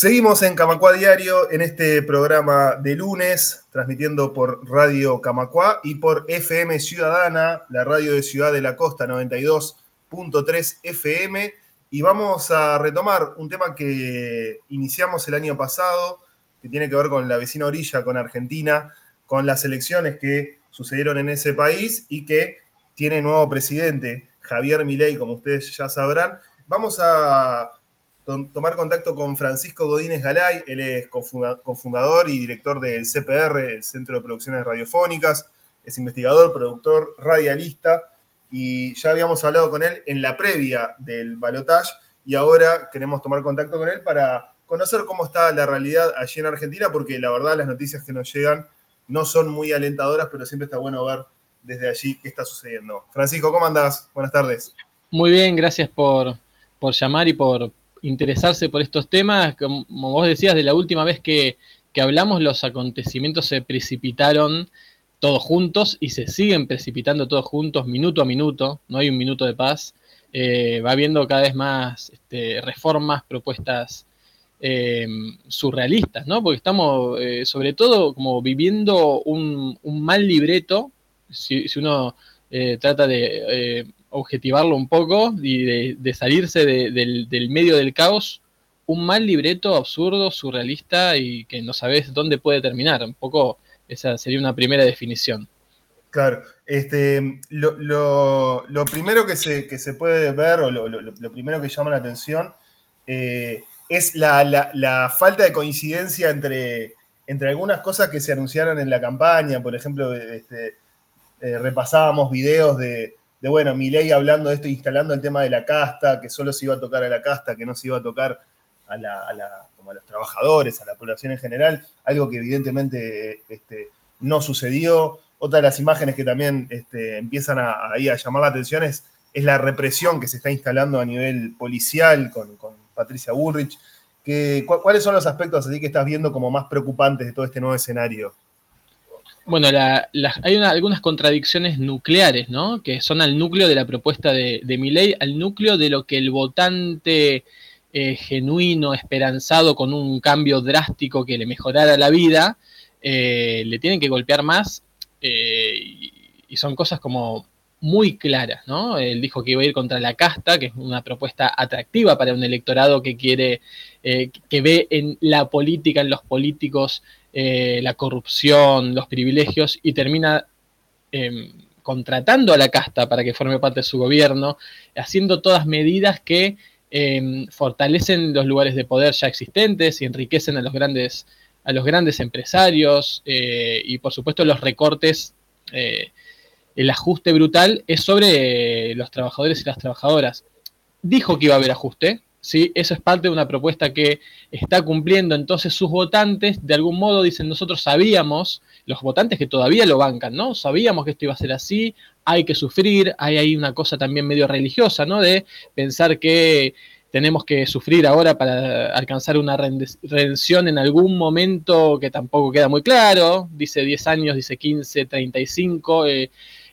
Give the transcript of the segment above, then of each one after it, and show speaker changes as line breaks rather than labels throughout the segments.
Seguimos en Camacua Diario en este programa de lunes, transmitiendo por Radio Camacua y por FM Ciudadana, la radio de Ciudad de la Costa 92.3 FM. Y vamos a retomar un tema que iniciamos el año pasado, que tiene que ver con la vecina orilla, con Argentina, con las elecciones que sucedieron en ese país y que tiene nuevo presidente, Javier Milei, como ustedes ya sabrán. Vamos a tomar contacto con Francisco Godínez Galay, él es cofundador y director del CPR, el Centro de Producciones Radiofónicas, es investigador, productor, radialista, y ya habíamos hablado con él en la previa del balotage, y ahora queremos tomar contacto con él para conocer cómo está la realidad allí en Argentina, porque la verdad las noticias que nos llegan no son muy alentadoras, pero siempre está bueno ver desde allí qué está sucediendo. Francisco, ¿cómo andás? Buenas tardes.
Muy bien, gracias por, por llamar y por, interesarse por estos temas. Como vos decías, de la última vez que, hablamos, los acontecimientos se precipitaron todos juntos y se siguen precipitando todos juntos, minuto a minuto, no hay un minuto de paz. Eh, va habiendo cada vez más este, reformas, propuestas eh, surrealistas, ¿no? Porque estamos, eh, sobre todo, como viviendo un, mal libreto, si, si uno trata de objetivarlo un poco y de, salirse del, medio del caos, un mal libreto absurdo, surrealista y que no sabes dónde puede terminar. Un poco esa sería una primera definición.
Claro, este, lo, primero que se, que se, puede ver o lo, primero que llama la atención eh, es la, falta de coincidencia entre, entre algunas cosas que se anunciaron en la campaña. Por ejemplo, este, eh, repasábamos videos de, de, bueno, ley hablando de esto, instalando el tema de la casta, que solo se iba a tocar a la casta, que no se iba a tocar a, los trabajadores, a la población en general, algo que evidentemente este, no sucedió. Otra de las imágenes que también este, empiezan a, a llamar la atención es, la represión que se está instalando a nivel policial con, Patricia Bullrich. ¿Cuáles son los aspectos así que estás viendo como más preocupantes de todo este nuevo escenario?
Bueno, hay algunas contradicciones nucleares, ¿no? Que son al núcleo de la propuesta de, de al núcleo de lo que el votante eh, genuino, esperanzado con un cambio drástico que le mejorara la vida, eh, le tienen que golpear más. Eh, y, son cosas como muy claras, ¿no? Él dijo que iba a ir contra la casta, que es una propuesta atractiva para un electorado que quiere, que ve en la política, en los políticos, eh, la corrupción, los privilegios y termina em, contratando a la casta para que forme parte de su gobierno, haciendo todas medidas que em, fortalecen los lugares de poder ya existentes y enriquecen a los grandes, a los grandes empresarios eh, y por supuesto los recortes. Eh, el ajuste brutal es sobre los trabajadores y las trabajadoras. Dijo que iba a haber ajuste, ¿sí? Eso es parte de una propuesta que está cumpliendo. Entonces sus votantes, de algún modo, dicen, nosotros sabíamos, los votantes que todavía lo bancan, ¿no? Sabíamos que esto iba a ser así, hay que sufrir, hay ahí una cosa también medio religiosa, ¿no? De pensar que tenemos que sufrir ahora para alcanzar una redención en algún momento que tampoco queda muy claro, dice 10 años, dice 15, 35, eh,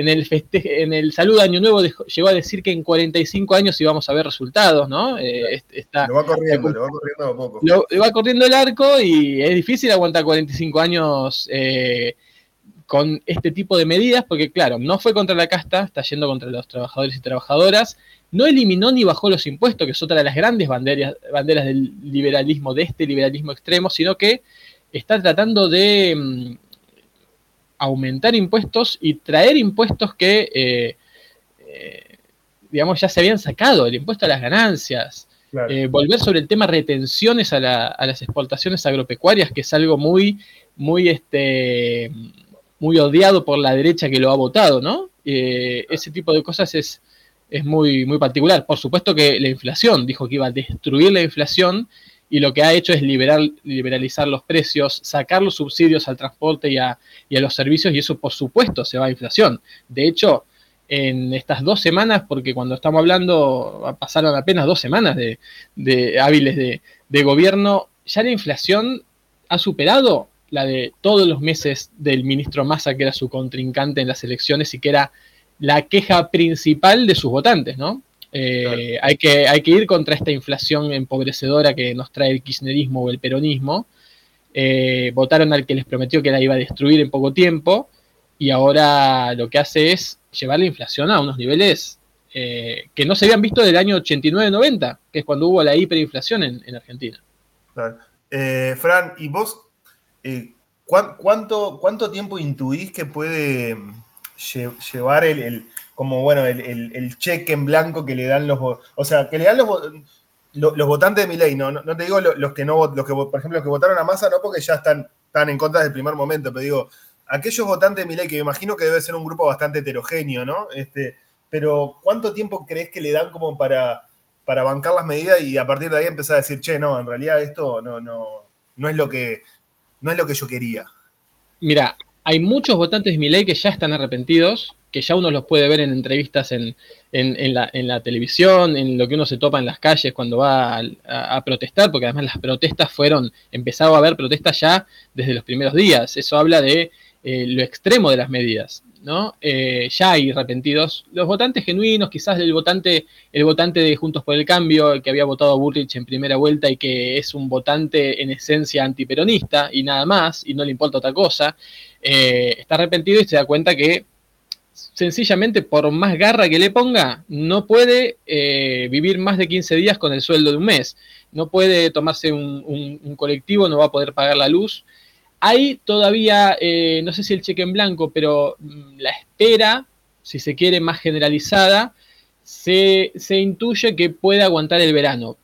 en el, en el saludo Año Nuevo llegó a decir que en 45 años íbamos a ver resultados, ¿no?
Eh, está, lo va corriendo, lo va corriendo a poco.
Lo, va corriendo el arco y es difícil aguantar 45 años eh, con este tipo de medidas, porque claro, no fue contra la casta, está yendo contra los trabajadores y trabajadoras, no eliminó ni bajó los impuestos, que es otra de las grandes banderas, banderas del liberalismo, de este liberalismo extremo, sino que está tratando de mm, aumentar impuestos y traer impuestos que, eh, eh, digamos, ya se habían sacado, el impuesto a las ganancias. Eh, volver sobre el tema retenciones a, las exportaciones agropecuarias, que es algo muy, muy, este, muy odiado por la derecha que lo ha votado, ¿no? ese tipo de cosas es, es muy, muy particular. Por supuesto que la inflación, dijo que iba a destruir la inflación y lo que ha hecho es liberar, liberalizar los precios, sacar los subsidios al transporte y a, los servicios, y eso por supuesto se va a inflación. De hecho, en estas dos semanas, porque cuando estamos hablando, pasaron apenas dos semanas de, hábiles de, gobierno, ya la inflación ha superado la de todos los meses del ministro Massa, que era su contrincante en las elecciones y que era la queja principal de sus votantes, ¿no? Eh, hay, que, hay que ir contra esta inflación empobrecedora que nos trae el kirchnerismo o el peronismo. Eh, votaron al que les prometió que la iba a destruir en poco tiempo y ahora lo que hace es llevar la inflación a unos niveles eh, que no se habían visto del año 89-90, que es cuando hubo la hiperinflación en, Argentina.
Fran, ¿y vos cuánto, cuánto tiempo intuís que puede llevar el como bueno, el, cheque en blanco que le dan los o sea, que le dan los, los, votantes de mi ley, no, no, te digo los, que no los que por ejemplo los que votaron a Massa, no porque ya están, están en contra del primer momento, pero digo, aquellos votantes de mi ley, que me imagino que debe ser un grupo bastante heterogéneo, ¿no? Este, pero ¿cuánto tiempo crees que le dan como para, para bancar las medidas y a partir de ahí empezar a decir, che, no, en realidad esto no, no, no es lo que no es lo que yo quería?
Mira, hay muchos votantes de mi ley que ya están arrepentidos, que ya uno los puede ver en entrevistas en, la, televisión, en lo que uno se topa en las calles cuando va a, protestar, porque además las protestas fueron, empezaba a haber protestas ya desde los primeros días. Eso habla de eh, lo extremo de las medidas. ¿no? Eh, ya hay arrepentidos. Los votantes genuinos, quizás el votante, el votante de Juntos por el Cambio, el que había votado a Burrich en primera vuelta y que es un votante en esencia antiperonista y nada más, y no le importa otra cosa, eh, está arrepentido y se da cuenta que sencillamente por más garra que le ponga, no puede eh, vivir más de 15 días con el sueldo de un mes. No puede tomarse un, colectivo, no va a poder pagar la luz. Hay todavía, eh, no sé si el cheque en blanco, pero mm, la espera, si se quiere más generalizada, se, intuye que puede aguantar el verano.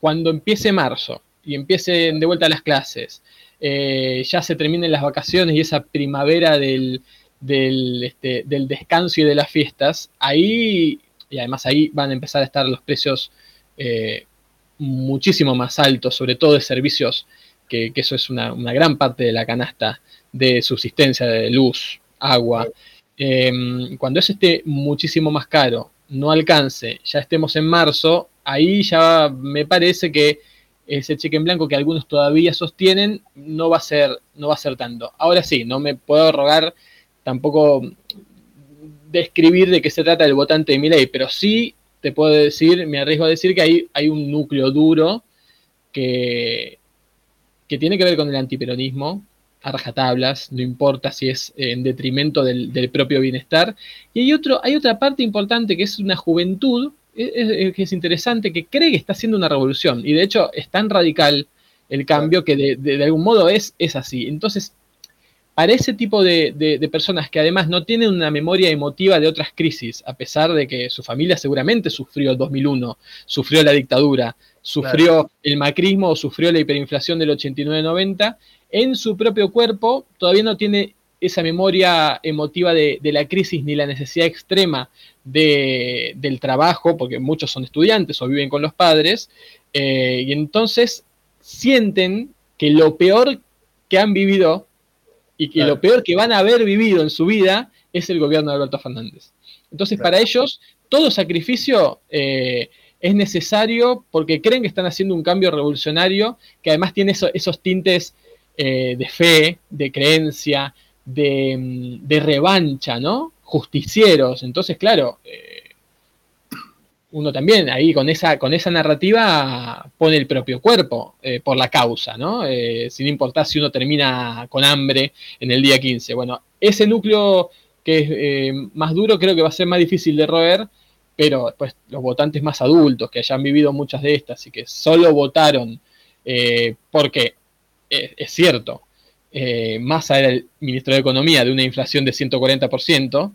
Cuando empiece marzo y empiecen de vuelta las clases, eh, ya se terminen las vacaciones y esa primavera del, este, del, descanso y de las fiestas, ahí, y además ahí van a empezar a estar los precios eh, muchísimo más altos, sobre todo de servicios, que, eso es una, gran parte de la canasta de subsistencia de luz, agua. Em, cuando eso esté muchísimo más caro, no alcance, ya estemos en marzo, ahí ya me parece que ese cheque en blanco que algunos todavía sostienen no va a ser, no va a ser tanto. Ahora sí, no me puedo rogar tampoco describir de qué se trata el votante de mi ley, pero sí te puedo decir, me arriesgo a decir que hay, hay un núcleo duro que, que tiene que ver con el antiperonismo, a rajatablas, no importa si es en detrimento del, propio bienestar. Y hay, otro, hay otra parte importante que es una juventud, que es, interesante, que cree que está haciendo una revolución. Y de hecho es tan radical el cambio que de, de algún modo es, es así. Entonces, para ese tipo de, personas que además no tienen una memoria emotiva de otras crisis, a pesar de que su familia seguramente sufrió el 2001, sufrió la dictadura, sufrió el macrismo o sufrió la hiperinflación del 89-90, en su propio cuerpo todavía no tiene esa memoria emotiva de, la crisis ni la necesidad extrema del trabajo, porque muchos son estudiantes o viven con los padres, eh, y entonces sienten que lo peor que han vivido y que lo peor que van a haber vivido en su vida es el gobierno de Alberto Fernández. Entonces, para ellos, todo sacrificio eh, es necesario porque creen que están haciendo un cambio revolucionario que además tiene esos tintes eh, de fe, de creencia, de, mm, de, revancha, ¿no? Justicieros. Entonces, claro, eh, uno también ahí con esa, con esa narrativa pone el propio cuerpo eh, por la causa, ¿no? Eh, sin importar si uno termina con hambre en el día 15. Bueno, ese núcleo que es eh, más duro creo que va a ser más difícil de roer, pero pues los votantes más adultos que hayan vivido muchas de estas y que solo votaron porque es cierto, Massa era el ministro de Economía de una inflación de 140%,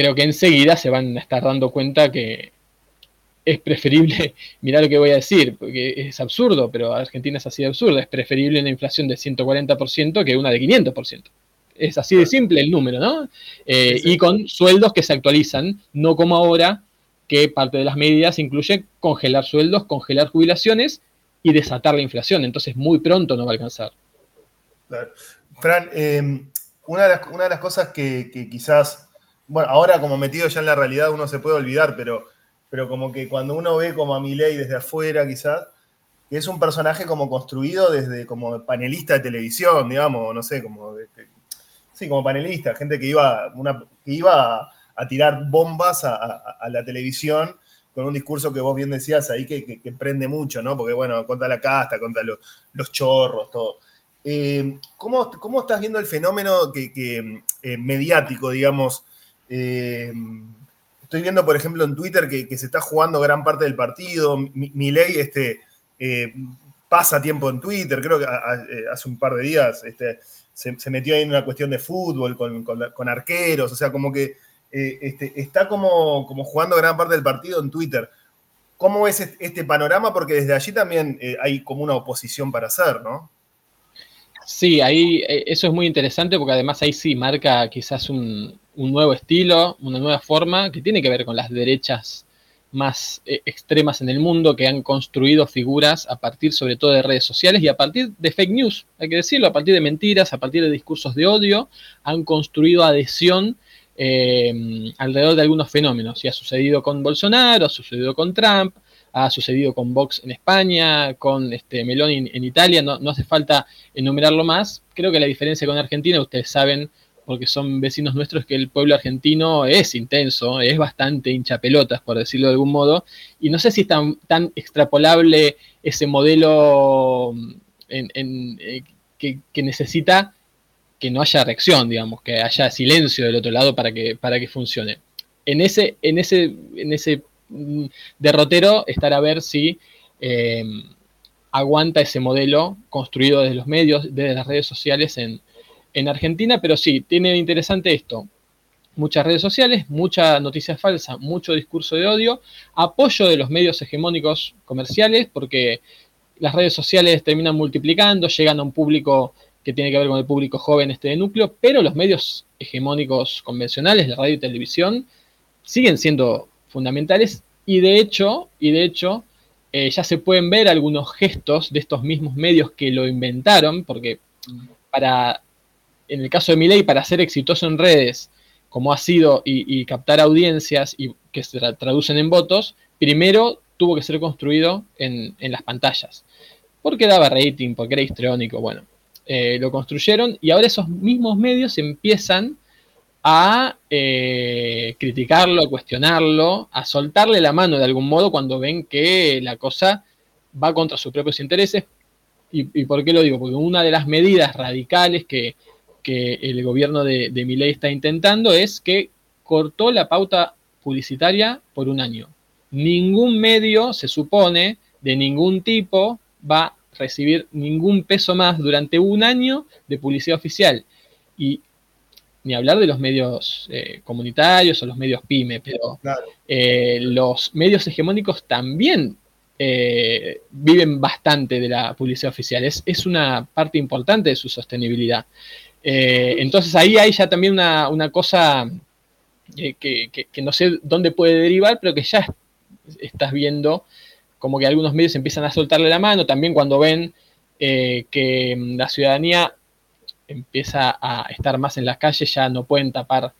creo que enseguida se van a estar dando cuenta que es preferible, mirá lo que voy a decir, porque es absurdo, pero Argentina es así de absurda, es preferible una inflación de 140% que una de 500%. Es así de simple el número, ¿no? Eh, y con sueldos que se actualizan, no como ahora, que parte de las medidas incluye congelar sueldos, congelar jubilaciones y desatar la inflación. Entonces, muy pronto no va a alcanzar.
Fran, eh, una, de las, cosas que quizás bueno, ahora como metido ya en la realidad uno se puede olvidar, pero, pero como que cuando uno ve como a Milei desde afuera quizás, es un personaje como construido desde como panelista de televisión, digamos, no sé, como sí, como panelista, gente que iba, que iba tirar bombas a, la televisión con un discurso que vos bien decías ahí que, prende mucho, ¿no? Porque, bueno, contra la casta, contra los chorros, todo. Eh, ¿cómo, estás viendo el fenómeno que, eh, mediático, digamos? Eh, estoy viendo, por ejemplo, en Twitter que, se está jugando gran parte del partido. Mi, ley este, pasa tiempo en Twitter, creo que hace un par de días este, se, metió ahí en una cuestión de fútbol con, arqueros, o sea, como que este, está como, jugando gran parte del partido en Twitter. ¿Cómo es este panorama? Porque desde allí también hay como una oposición para hacer, ¿no?
Sí, ahí eh, eso es muy interesante porque además ahí sí marca quizás un, nuevo estilo, una nueva forma que tiene que ver con las derechas más eh, extremas en el mundo que han construido figuras a partir sobre todo de redes sociales y a partir de fake news, hay que decirlo, a partir de mentiras, a partir de discursos de odio, han construido adhesión eh, alrededor de algunos fenómenos. Y ha sucedido con Bolsonaro, ha sucedido con Trump, ha sucedido con Vox en España, con este, Meloni en Italia, no, hace falta enumerarlo más. Creo que la diferencia con Argentina, ustedes saben, porque son vecinos nuestros, que el pueblo argentino es intenso, es bastante hincha pelotas, por decirlo de algún modo, y no sé si es tan, extrapolable ese modelo eh, que, necesita que no haya reacción, digamos, que haya silencio del otro lado para que, para que funcione. En ese, en ese, en ese derrotero estar a ver si eh, aguanta ese modelo construido desde los medios, desde las redes sociales en, Argentina, pero sí, tiene interesante esto. Muchas redes sociales, mucha noticia falsa, mucho discurso de odio, apoyo de los medios hegemónicos comerciales, porque las redes sociales terminan multiplicando, llegan a un público que tiene que ver con el público joven este de núcleo, pero los medios hegemónicos convencionales, la radio y televisión, siguen siendo fundamentales y de hecho, y de hecho eh, ya se pueden ver algunos gestos de estos mismos medios que lo inventaron, porque para, en el caso de Miley, para ser exitoso en redes, como ha sido, y, captar audiencias y que se traducen en votos, primero tuvo que ser construido en, las pantallas. Porque daba rating, porque era histriónico, bueno. Eh, lo construyeron y ahora esos mismos medios empiezan a eh, criticarlo, a cuestionarlo, a soltarle la mano de algún modo cuando ven que la cosa va contra sus propios intereses. ¿Y, por qué lo digo? Porque una de las medidas radicales que, el gobierno de, de Milei está intentando es que cortó la pauta publicitaria por un año. Ningún medio, se supone, de ningún tipo va a recibir ningún peso más durante un año de publicidad oficial. Y ni hablar de los medios eh, comunitarios o los medios pyme, pero eh, los medios hegemónicos también eh, viven bastante de la publicidad oficial. Es, es, una parte importante de su sostenibilidad. Entonces ahí hay ya también una, cosa que, no sé dónde puede derivar, pero que ya estás viendo como que algunos medios empiezan a soltarle la mano, también cuando ven que la ciudadanía empieza a estar más en las calles, ya no pueden tapar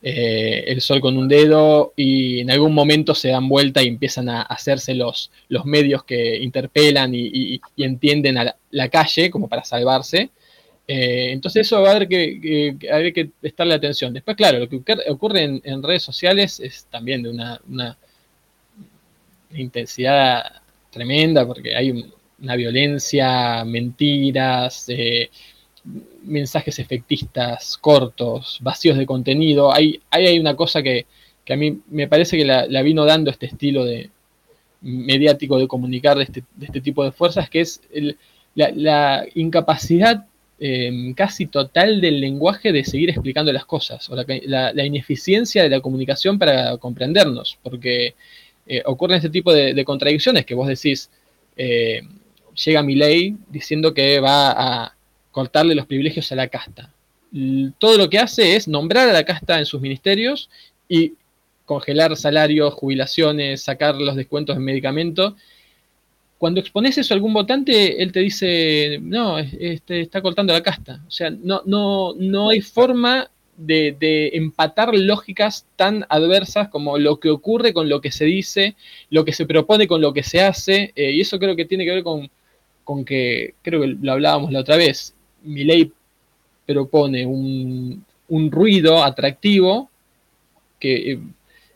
eh, el sol con un dedo y en algún momento se dan vuelta y empiezan a hacerse los medios que interpelan y, entienden a la, calle como para salvarse. Eh, entonces eso va a haber que, que, que prestarle atención. Después, claro, lo que ocurre en, redes sociales es también de una, intensidad tremenda porque hay una violencia, mentiras, eh, mensajes efectistas, cortos, vacíos de contenido. Hay, hay una cosa que, a mí me parece que la, vino dando este estilo de mediático de comunicar de este, este tipo de fuerzas, que es la, incapacidad em, casi total del lenguaje de seguir explicando las cosas, o la, ineficiencia de la comunicación para comprendernos, porque eh, ocurren este tipo de, contradicciones que vos decís, eh, llega mi ley diciendo que va a cortarle los privilegios a la casta. Todo lo que hace es nombrar a la casta en sus ministerios y congelar salarios, jubilaciones, sacar los descuentos en medicamentos. Cuando expones eso a algún votante, él te dice, no, este, está cortando la casta. O sea, no, no, no hay forma de, empatar lógicas tan adversas como lo que ocurre con lo que se dice, lo que se propone con lo que se hace. Eh, y eso creo que tiene que ver con, con que, creo que lo hablábamos la otra vez, ley propone un, ruido atractivo que eh,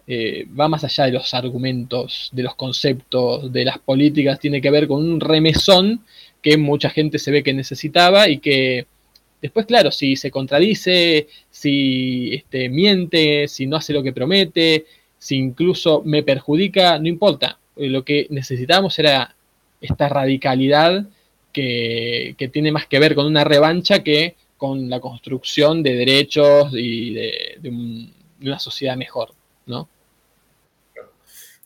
va más allá de los argumentos, de los conceptos, de las políticas, tiene que ver con un remesón que mucha gente se ve que necesitaba y que después, claro, si se contradice, si este, miente, si no hace lo que promete, si incluso me perjudica, no importa. Lo que necesitábamos era esta radicalidad que, tiene más que ver con una revancha que con la construcción de derechos y de una sociedad mejor. ¿No?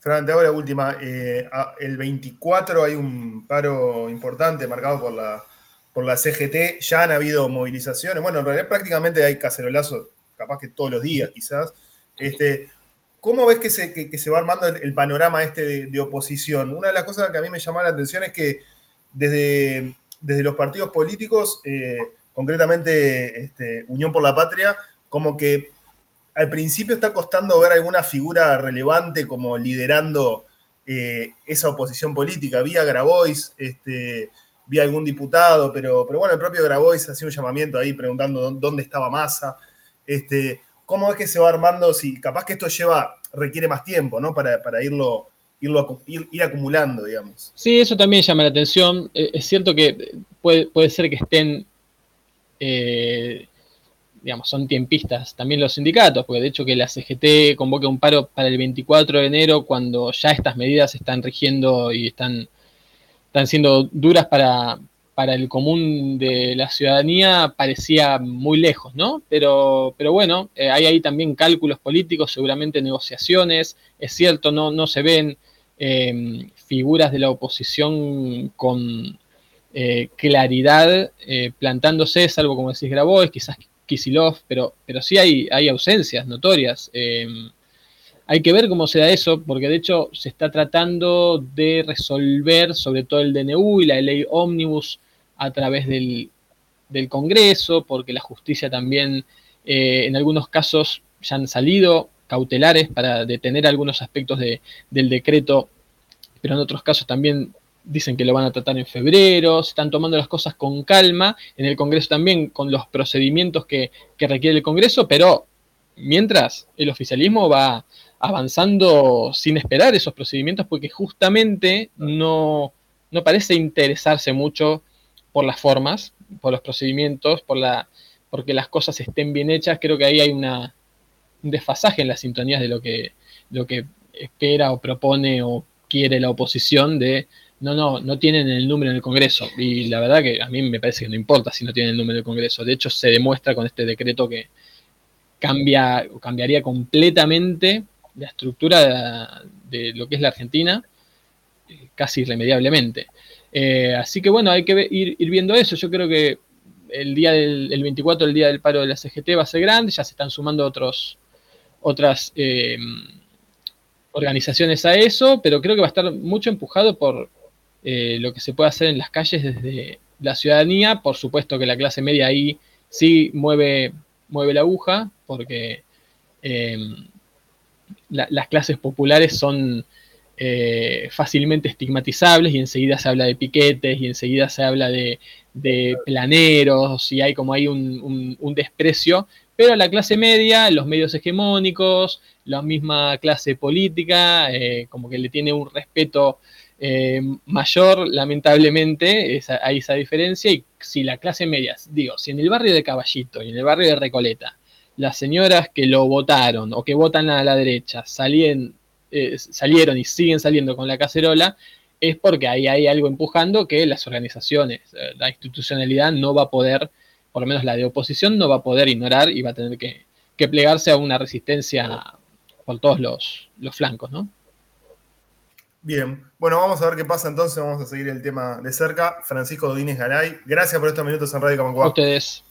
Fernando, la última. Eh, el 24 hay un paro importante marcado por la, por la CGT. Ya han habido movilizaciones. Bueno, en realidad prácticamente hay cacerolazos, capaz que todos los días, quizás. Este, ¿Cómo ves que se, se va armando el, panorama este de, oposición? Una de las cosas que a mí me llama la atención es que desde, desde los partidos políticos, eh, concretamente este, Unión por la Patria, como que al principio está costando ver alguna figura relevante como liderando eh, esa oposición política. Vía Grabois, este, vi algún diputado, pero, pero bueno, el propio Grabois hacía un llamamiento ahí preguntando dónde estaba Massa. Este, ¿Cómo es que se va armando? Si capaz que esto lleva, requiere más tiempo, ¿no? Para, irlo, irlo ir, acumulando, digamos.
Sí, eso también llama la atención. Eh, es cierto que puede, puede ser que estén eh, digamos, son tiempistas también los sindicatos, porque de hecho que la CGT convoque un paro para el 24 de enero cuando ya estas medidas están rigiendo y están, están siendo duras para, el común de la ciudadanía parecía muy lejos, ¿no? Pero, pero bueno, eh, hay ahí también cálculos políticos, seguramente negociaciones, es cierto, no, no se ven em, figuras de la oposición con eh, claridad eh, plantándose, salvo como decís Grabois, quizás Kisilov, pero, pero sí hay, hay ausencias notorias. Em, hay que ver cómo se da eso, porque de hecho se está tratando de resolver sobre todo el DNU y la ley ómnibus a través del, Congreso, porque la justicia también eh, en algunos casos ya han salido cautelares para detener algunos aspectos de, del decreto, pero en otros casos también dicen que lo van a tratar en febrero, se están tomando las cosas con calma, en el Congreso también con los procedimientos que, requiere el Congreso, pero mientras el oficialismo va avanzando sin esperar esos procedimientos porque justamente no, no parece interesarse mucho por las formas, por los procedimientos, por la, porque las cosas estén bien hechas, creo que ahí hay una, un desfasaje en las sintonías de lo que, lo que espera o propone o quiere la oposición de no, no, no tienen el número en el Congreso. Y la verdad que a mí me parece que no importa si no tienen el número del Congreso. De hecho, se demuestra con este decreto que cambia cambiaría completamente la estructura de, lo que es la Argentina, casi irremediablemente. Eh, así que bueno, hay que ir, viendo eso. Yo creo que el día del el 24, el día del paro de la CGT, va a ser grande, ya se están sumando otros, otras eh, organizaciones a eso, pero creo que va a estar mucho empujado por, eh, lo que se puede hacer en las calles desde la ciudadanía. Por supuesto que la clase media ahí sí mueve, mueve la aguja, porque em, las clases populares son eh, fácilmente estigmatizables y enseguida se habla de piquetes y enseguida se habla de, planeros y hay como hay un, desprecio, pero la clase media, los medios hegemónicos, la misma clase política, eh, como que le tiene un respeto eh, mayor, lamentablemente, hay esa diferencia. Y si la clase media, digo, si en el barrio de Caballito y en el barrio de Recoleta, las señoras que lo votaron o que votan a la derecha salían, eh, salieron y siguen saliendo con la cacerola, es porque ahí hay algo empujando que las organizaciones, eh, la institucionalidad no va a poder, por lo menos la de oposición, no va a poder ignorar y va a tener que, plegarse a una resistencia por todos los, los flancos, ¿no?
Bien, bueno, vamos a ver qué pasa entonces, vamos a seguir el tema de cerca. Francisco Dodínez Garay, gracias por estos minutos en Radio Camacua.
A ustedes.